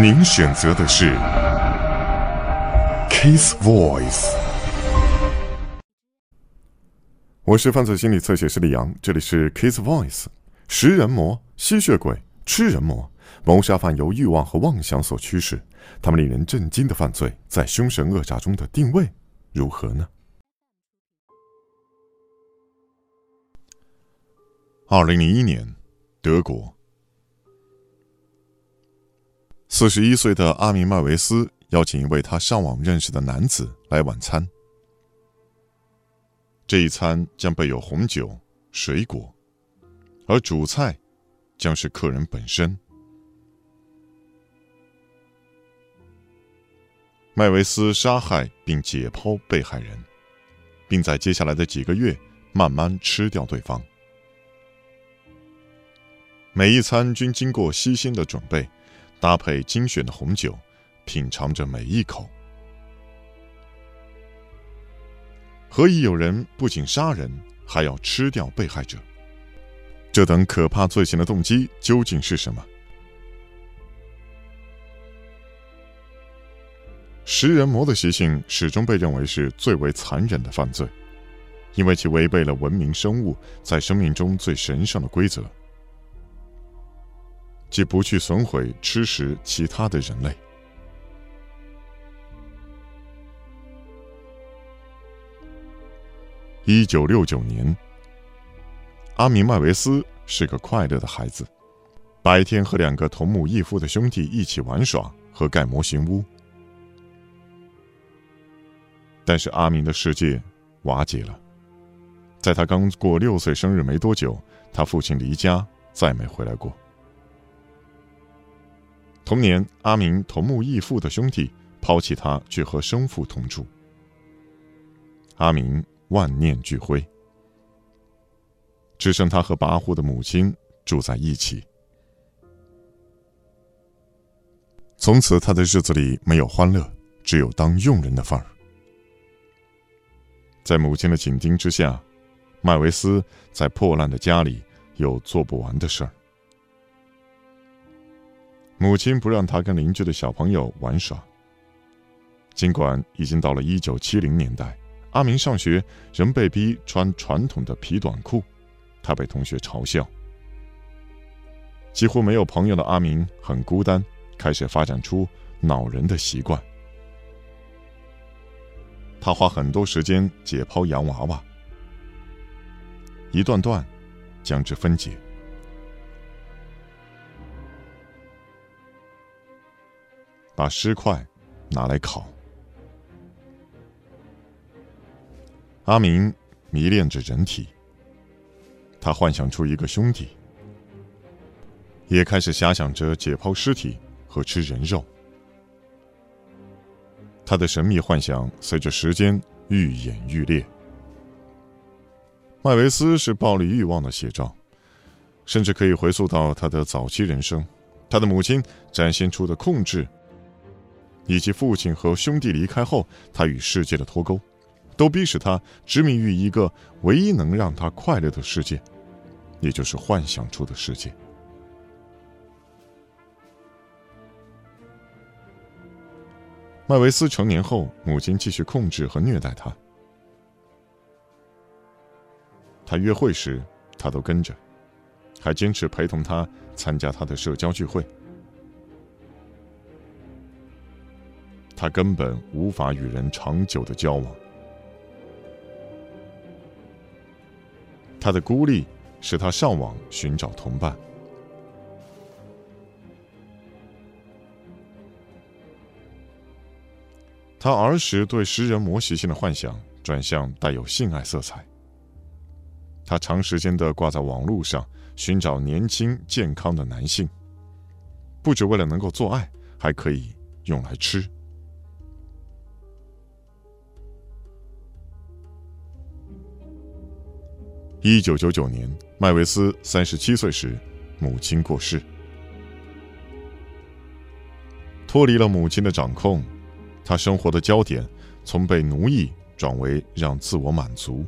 您选择的是 Kiss Voice。我是犯罪心理测写师李阳，这里是 Kiss Voice。食人魔、吸血鬼、吃人魔，谋杀犯由欲望和妄想所驱使，他们令人震惊的犯罪，在凶神恶煞中的定位如何呢？二零零一年，德国。四十一岁的阿明·麦维斯邀请一位他上网认识的男子来晚餐。这一餐将备有红酒、水果，而主菜将是客人本身。麦维斯杀害并解剖被害人，并在接下来的几个月慢慢吃掉对方。每一餐均经过悉心的准备。搭配精选的红酒，品尝着每一口。何以有人不仅杀人，还要吃掉被害者？这等可怕罪行的动机究竟是什么？食人魔的习性始终被认为是最为残忍的犯罪，因为其违背了文明生物在生命中最神圣的规则。即不去损毁、吃食其他的人类。一九六九年，阿明·麦维斯是个快乐的孩子，白天和两个同母异父的兄弟一起玩耍和盖模型屋。但是阿明的世界瓦解了，在他刚过六岁生日没多久，他父亲离家，再没回来过。同年，阿明同母异父的兄弟抛弃他，去和生父同住。阿明万念俱灰，只剩他和跋扈的母亲住在一起。从此，他的日子里没有欢乐，只有当佣人的份儿。在母亲的紧盯之下，麦维斯在破烂的家里有做不完的事儿。母亲不让他跟邻居的小朋友玩耍。尽管已经到了一九七零年代，阿明上学仍被逼穿传统的皮短裤，他被同学嘲笑。几乎没有朋友的阿明很孤单，开始发展出恼人的习惯。他花很多时间解剖洋娃娃，一段段将之分解。把尸块拿来烤。阿明迷恋着人体，他幻想出一个兄弟，也开始遐想着解剖尸体和吃人肉。他的神秘幻想随着时间愈演愈烈。麦维斯是暴力欲望的写照，甚至可以回溯到他的早期人生。他的母亲展现出的控制。以及父亲和兄弟离开后，他与世界的脱钩，都逼使他执迷于一个唯一能让他快乐的世界，也就是幻想出的世界。麦维斯成年后，母亲继续控制和虐待他。他约会时，他都跟着，还坚持陪同他参加他的社交聚会。他根本无法与人长久的交往，他的孤立使他上网寻找同伴。他儿时对食人魔习性的幻想转向带有性爱色彩。他长时间的挂在网络上寻找年轻健康的男性，不只为了能够做爱，还可以用来吃。一九九九年，麦维斯三十七岁时，母亲过世。脱离了母亲的掌控，他生活的焦点从被奴役转为让自我满足。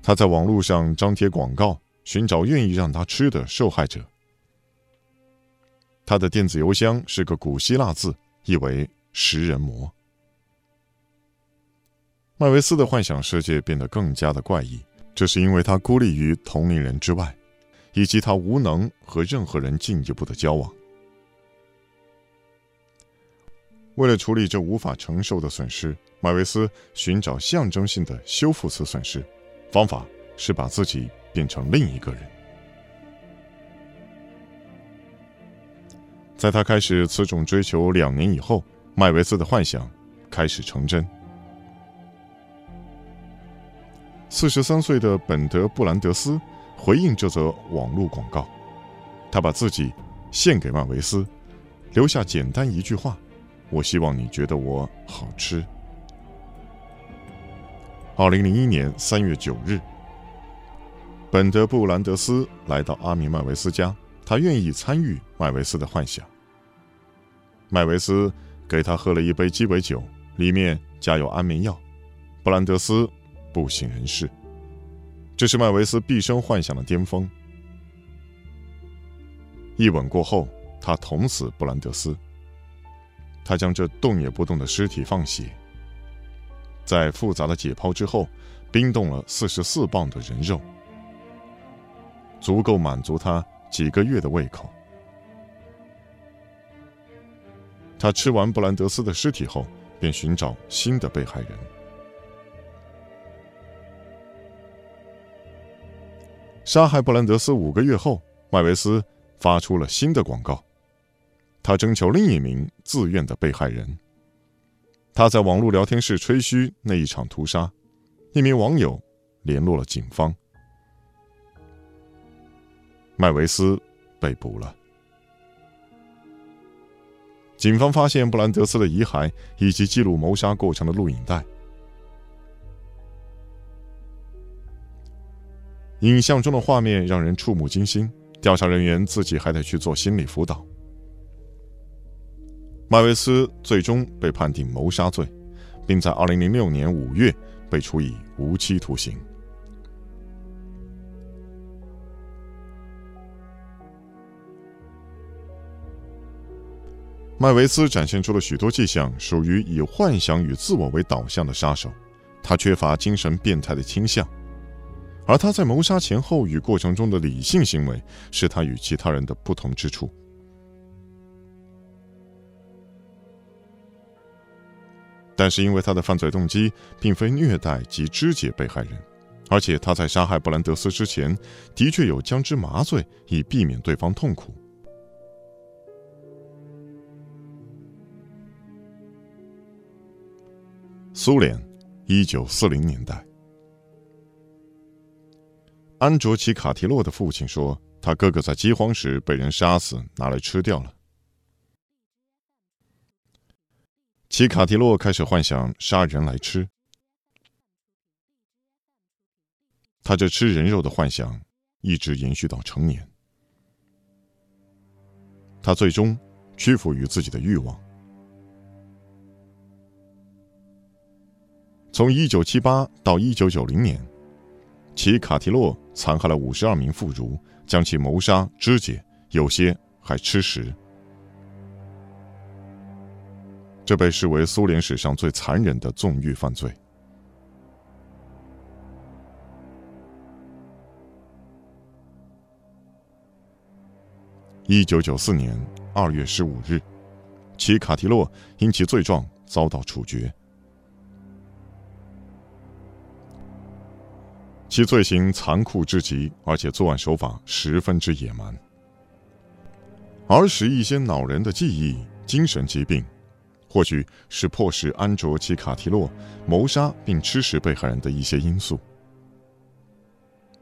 他在网络上张贴广告，寻找愿意让他吃的受害者。他的电子邮箱是个古希腊字，意为“食人魔”。麦维斯的幻想世界变得更加的怪异，这是因为他孤立于同龄人之外，以及他无能和任何人进一步的交往。为了处理这无法承受的损失，麦维斯寻找象征性的修复此损失，方法是把自己变成另一个人。在他开始此种追求两年以后，麦维斯的幻想开始成真。四十三岁的本德布兰德斯回应这则网络广告，他把自己献给麦维斯，留下简单一句话：“我希望你觉得我好吃。”二零零一年三月九日，本德布兰德斯来到阿米麦维斯家，他愿意参与麦维斯的幻想。麦维斯给他喝了一杯鸡尾酒，里面加有安眠药。布兰德斯不省人事。这是麦维斯毕生幻想的巅峰。一吻过后，他捅死布兰德斯。他将这动也不动的尸体放血，在复杂的解剖之后，冰冻了四十四磅的人肉，足够满足他几个月的胃口。他吃完布兰德斯的尸体后，便寻找新的被害人。杀害布兰德斯五个月后，麦维斯发出了新的广告，他征求另一名自愿的被害人。他在网络聊天室吹嘘那一场屠杀，一名网友联络了警方，麦维斯被捕了。警方发现布兰德斯的遗骸以及记录谋杀过程的录影带。影像中的画面让人触目惊心，调查人员自己还得去做心理辅导。麦维斯最终被判定谋杀罪，并在2006年5月被处以无期徒刑。麦维斯展现出了许多迹象，属于以幻想与自我为导向的杀手。他缺乏精神变态的倾向，而他在谋杀前后与过程中的理性行为，是他与其他人的不同之处。但是，因为他的犯罪动机并非虐待及肢解被害人，而且他在杀害布兰德斯之前，的确有将之麻醉，以避免对方痛苦。苏联，一九四零年代。安卓奇卡提洛的父亲说，他哥哥在饥荒时被人杀死，拿来吃掉了。奇卡提洛开始幻想杀人来吃，他这吃人肉的幻想一直延续到成年。他最终屈服于自己的欲望。从一九七八到一九九零年，奇卡提洛残害了五十二名妇孺，将其谋杀、肢解，有些还吃食。这被视为苏联史上最残忍的纵欲犯罪。一九九四年二月十五日，奇卡提洛因其罪状遭到处决。其罪行残酷至极，而且作案手法十分之野蛮。儿时一些恼人的记忆、精神疾病，或许是迫使安卓奇卡提洛谋杀并吃食被害人的一些因素。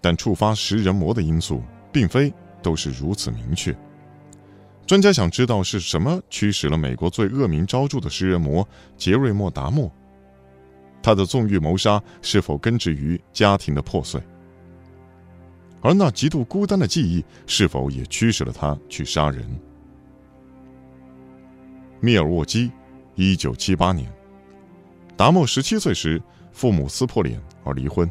但触发食人魔的因素，并非都是如此明确。专家想知道是什么驱使了美国最恶名昭著的食人魔杰瑞莫·达莫。他的纵欲谋杀是否根植于家庭的破碎？而那极度孤单的记忆是否也驱使了他去杀人？密尔沃基，一九七八年，达莫十七岁时，父母撕破脸而离婚，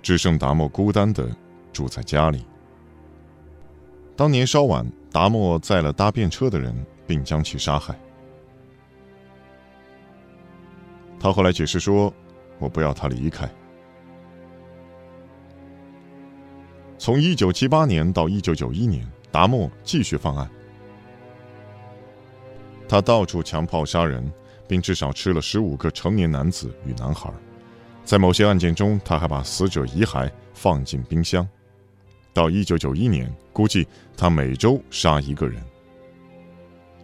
只剩达莫孤单的住在家里。当年稍晚，达莫载了搭便车的人，并将其杀害。他后来解释说：“我不要他离开。”从一九七八年到一九九一年，达莫继续犯案。他到处强暴杀人，并至少吃了十五个成年男子与男孩。在某些案件中，他还把死者遗骸放进冰箱。到一九九一年，估计他每周杀一个人。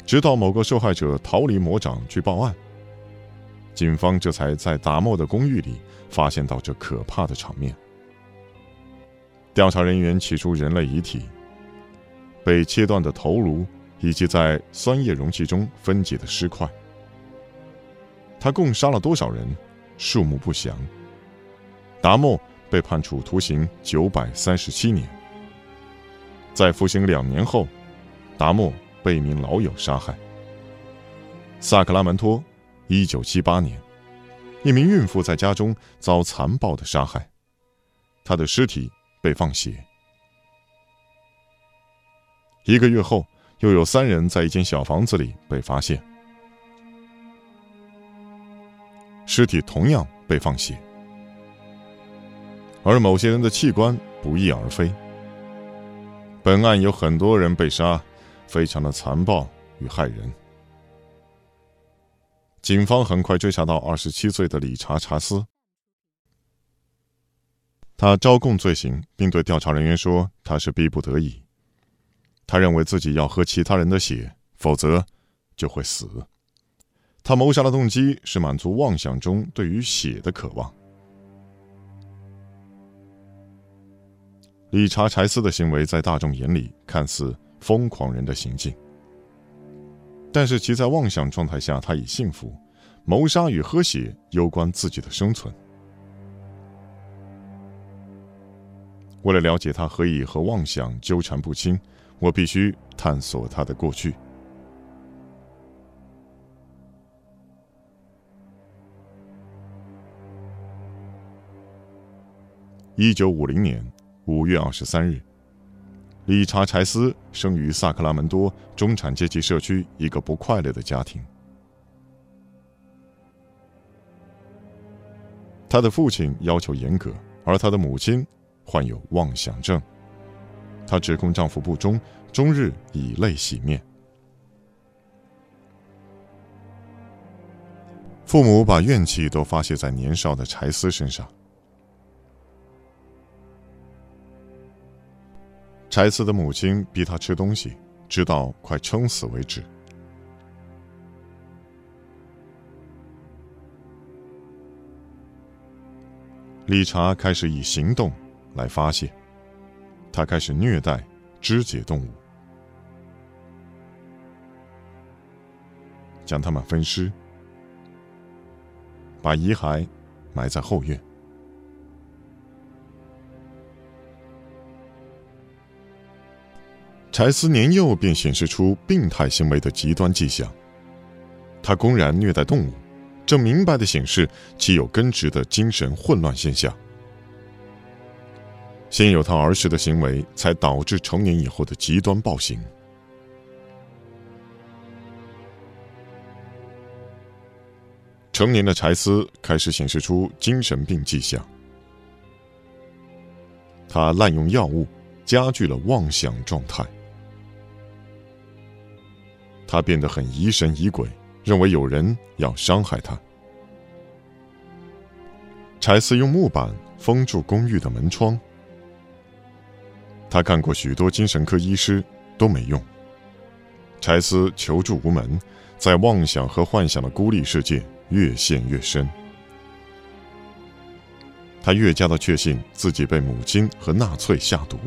直到某个受害者逃离魔掌去报案，警方这才在达莫的公寓里发现到这可怕的场面。调查人员取出人类遗体、被切断的头颅以及在酸液容器中分解的尸块。他共杀了多少人，数目不详。达莫被判处徒刑九百三十七年。在服刑两年后，达莫被一名老友杀害。萨克拉门托，一九七八年，一名孕妇在家中遭残暴的杀害，她的尸体。被放血。一个月后，又有三人在一间小房子里被发现，尸体同样被放血，而某些人的器官不翼而飞。本案有很多人被杀，非常的残暴与害人。警方很快追查到二十七岁的理查·查斯。他招供罪行，并对调查人员说：“他是逼不得已。他认为自己要喝其他人的血，否则就会死。他谋杀的动机是满足妄想中对于血的渴望。”理查·柴斯的行为在大众眼里看似疯狂人的行径，但是其在妄想状态下，他已幸福。谋杀与喝血攸关自己的生存。为了了解他何以和妄想纠缠不清，我必须探索他的过去。一九五零年五月二十三日，理查·柴斯生于萨克拉门多中产阶级社区一个不快乐的家庭。他的父亲要求严格，而他的母亲。患有妄想症，她指控丈夫不忠，终日以泪洗面。父母把怨气都发泄在年少的柴斯身上。柴斯的母亲逼他吃东西，直到快撑死为止。理查开始以行动。来发泄，他开始虐待肢解动物，将它们分尸，把遗骸埋在后院。柴斯年幼便显示出病态行为的极端迹象，他公然虐待动物，这明白的显示其有根植的精神混乱现象。先有他儿时的行为，才导致成年以后的极端暴行。成年的柴斯开始显示出精神病迹象，他滥用药物，加剧了妄想状态。他变得很疑神疑鬼，认为有人要伤害他。柴斯用木板封住公寓的门窗。他看过许多精神科医师，都没用。柴斯求助无门，在妄想和幻想的孤立世界越陷越深。他越加的确信自己被母亲和纳粹下毒。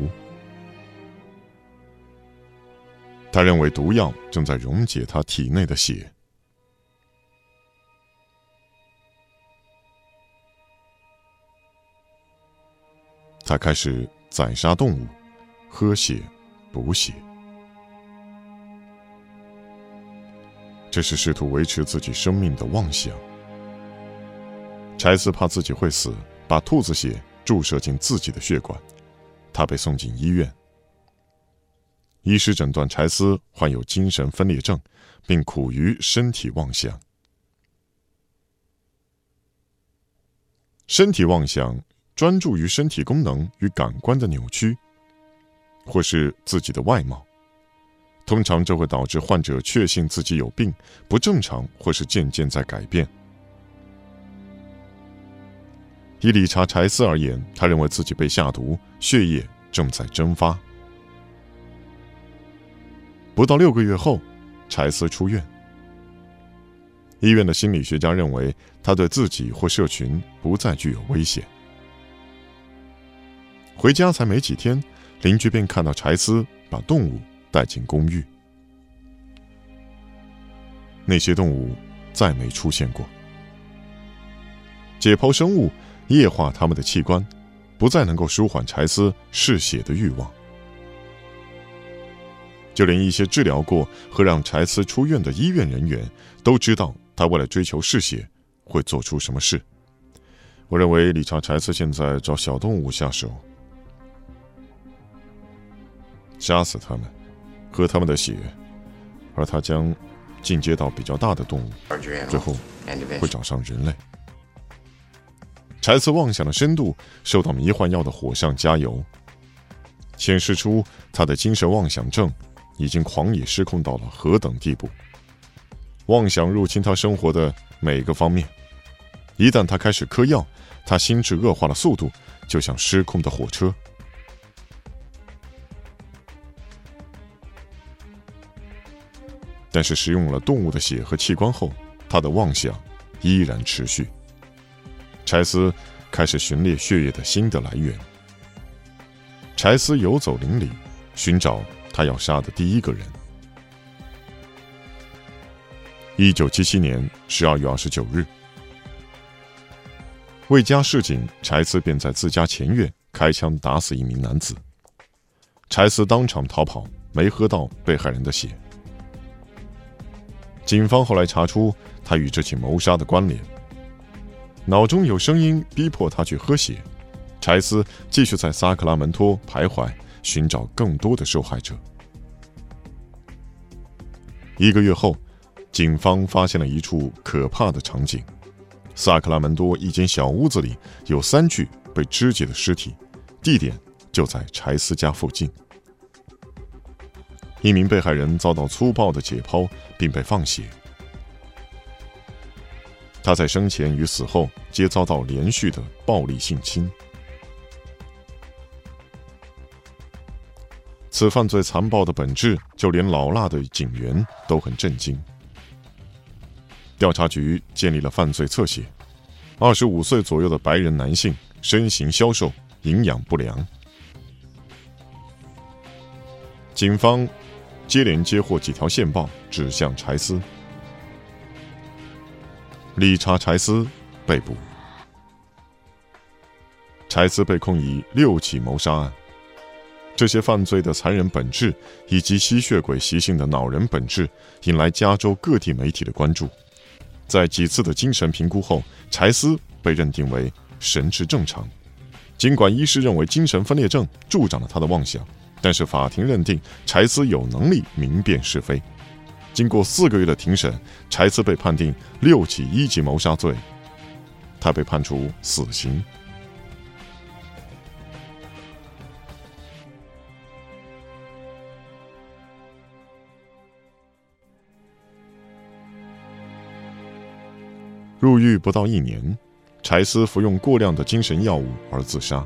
他认为毒药正在溶解他体内的血。他开始宰杀动物。喝血，补血，这是试图维持自己生命的妄想。柴斯怕自己会死，把兔子血注射进自己的血管，他被送进医院。医师诊断柴斯患有精神分裂症，并苦于身体妄想。身体妄想专注于身体功能与感官的扭曲，或是自己的外貌。通常这会导致患者确信自己有病、不正常，或是渐渐在改变。以理查·柴斯而言，他认为自己被下毒，血液正在蒸发。不到六个月后，柴斯出院。医院的心理学家认为他对自己或社群不再具有危险。回家才没几天，邻居便看到柴斯把动物。带进公寓，那些动物再没出现过。解剖生物液化他们的器官，不再能够舒缓柴斯嗜血的欲望。就连一些治疗过和让柴斯出院的医院人员都知道，他为了追求嗜血会做出什么事。我认为理查·柴斯现在找小动物下手，杀死他们。喝他们的血，而他将进阶到比较大的动物，最后会找上人类。柴斯妄想的深度受到迷幻药的火上加油，显示出他的精神妄想症已经狂野失控到了何等地步。妄想入侵他生活的每个方面，一旦他开始嗑药，他心智恶化的速度就像失控的火车。但是食用了动物的血和器官后，他的妄想依然持续。柴斯开始寻猎血液的新的来源。柴斯游走林里，寻找他要杀的第一个人。一九七七年十二月二十九日，未加示警，柴斯便在自家前院开枪打死一名男子。柴斯当场逃跑，没喝到被害人的血。警方后来查出他与这起谋杀的关联。脑中有声音逼迫他去喝血。柴斯继续在萨克拉门托徘徊，寻找更多的受害者。一个月后，警方发现了一处可怕的场景：萨克拉门多一间小屋子里有三具被肢解的尸体，地点就在柴斯家附近。一名被害人遭到粗暴的解剖，并被放血。他在生前与死后皆遭到连续的暴力性侵。此犯罪残暴的本质，就连老辣的警员都很震惊。调查局建立了犯罪侧写：二十五岁左右的白人男性，身形消瘦，营养不良。警方。接连接获几条线报，指向柴斯。理查·柴斯被捕。柴斯被控以六起谋杀案。这些犯罪的残忍本质以及吸血鬼习性的恼人本质，引来加州各地媒体的关注。在几次的精神评估后，柴斯被认定为神志正常，尽管医师认为精神分裂症助长了他的妄想。但是法庭认定柴斯有能力明辨是非。经过四个月的庭审，柴斯被判定六起一级谋杀罪，他被判处死刑。入狱不到一年，柴斯服用过量的精神药物而自杀。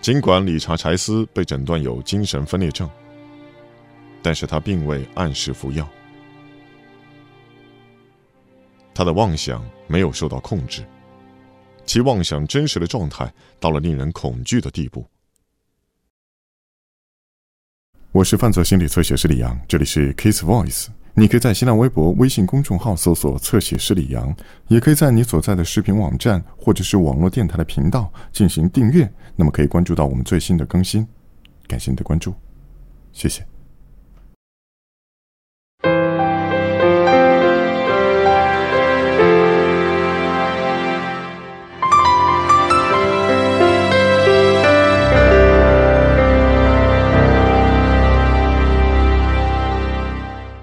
尽管理查·柴斯被诊断有精神分裂症，但是他并未按时服药。他的妄想没有受到控制，其妄想真实的状态到了令人恐惧的地步。我是犯罪心理测写师李阳，这里是 Kiss Voice。你可以在新浪微博、微信公众号搜索“侧写师李阳”，也可以在你所在的视频网站或者是网络电台的频道进行订阅，那么可以关注到我们最新的更新。感谢你的关注，谢谢。